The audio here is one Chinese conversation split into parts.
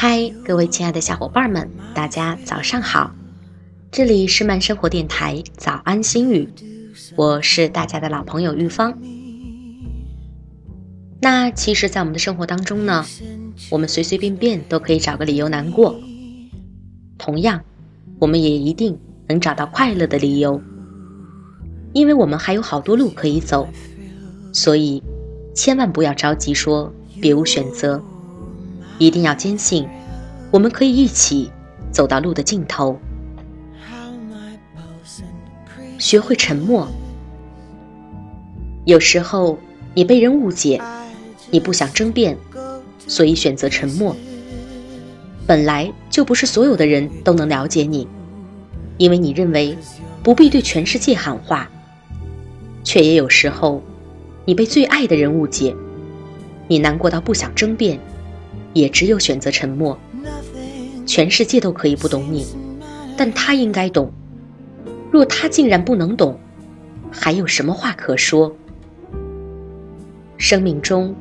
嗨，各位亲爱的小伙伴们，大家早上好！这里是慢生活电台早安心语，我是大家的老朋友玉芳。那其实，在我们的生活当中呢，我们随随便便都可以找个理由难过，同样，我们也一定能找到快乐的理由，因为我们还有好多路可以走，所以千万不要着急说别无选择，一定要坚信。我们可以一起走到路的尽头，学会沉默。有时候你被人误解，你不想争辩，所以选择沉默。本来就不是所有的人都能了解你，因为你认为不必对全世界喊话，却也有时候你被最爱的人误解，你难过到不想争辩，也只有选择沉默。全世界都可以不懂你，但他应该懂。若他竟然不能懂，还有什么话可说？生命中，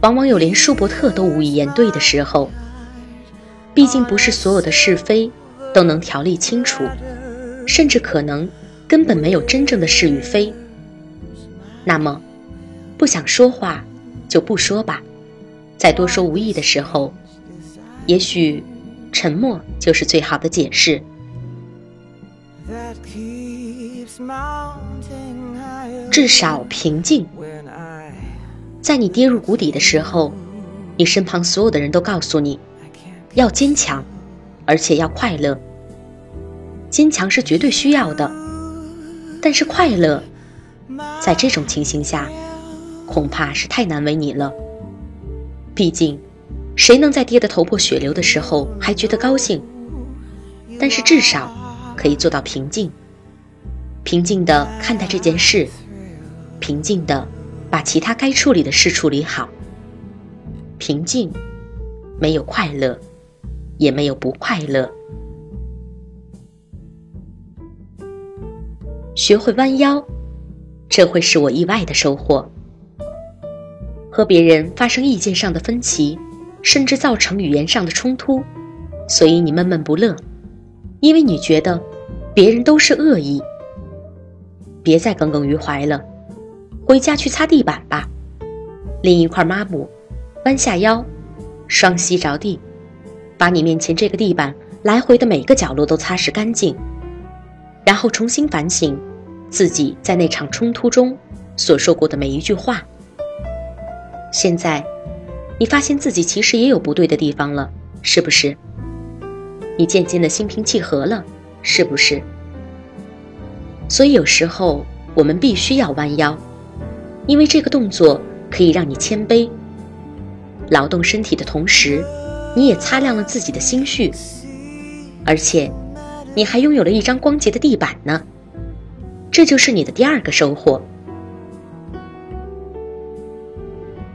往往有连舒伯特都无以言对的时候。毕竟不是所有的是非都能条理清楚，甚至可能根本没有真正的是与非。那么，不想说话就不说吧，在多说无益的时候，也许。沉默就是最好的解释。至少平静。在你跌入谷底的时候，你身旁所有的人都告诉你，要坚强，而且要快乐。坚强是绝对需要的，但是快乐，在这种情形下，恐怕是太难为你了。毕竟。谁能在跌得头破血流的时候还觉得高兴？但是至少可以做到平静，平静地看待这件事，平静地把其他该处理的事处理好。平静，没有快乐，也没有不快乐。学会弯腰，这会是我意外的收获。和别人发生意见上的分歧。甚至造成语言上的冲突，所以你闷闷不乐，因为你觉得别人都是恶意。别再耿耿于怀了，回家去擦地板吧，拎一块抹布，弯下腰，双膝着地，把你面前这个地板来回的每个角落都擦拭干净，然后重新反省自己在那场冲突中所说过的每一句话。现在。你发现自己其实也有不对的地方了，是不是？你渐渐的心平气和了，是不是？所以有时候我们必须要弯腰，因为这个动作可以让你谦卑。劳动身体的同时，你也擦亮了自己的心绪，而且你还拥有了一张光洁的地板呢。这就是你的第二个收获。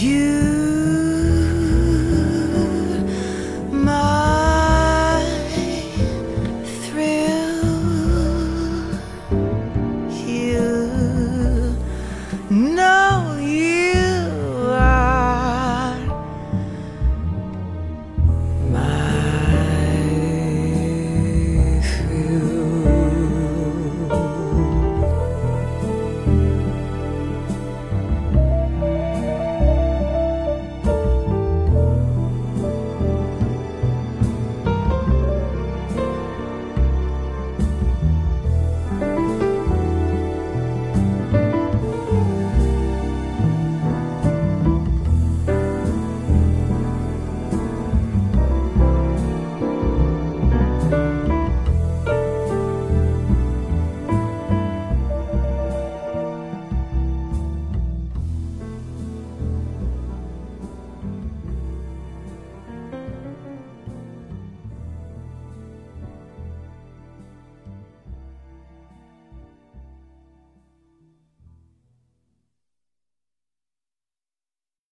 you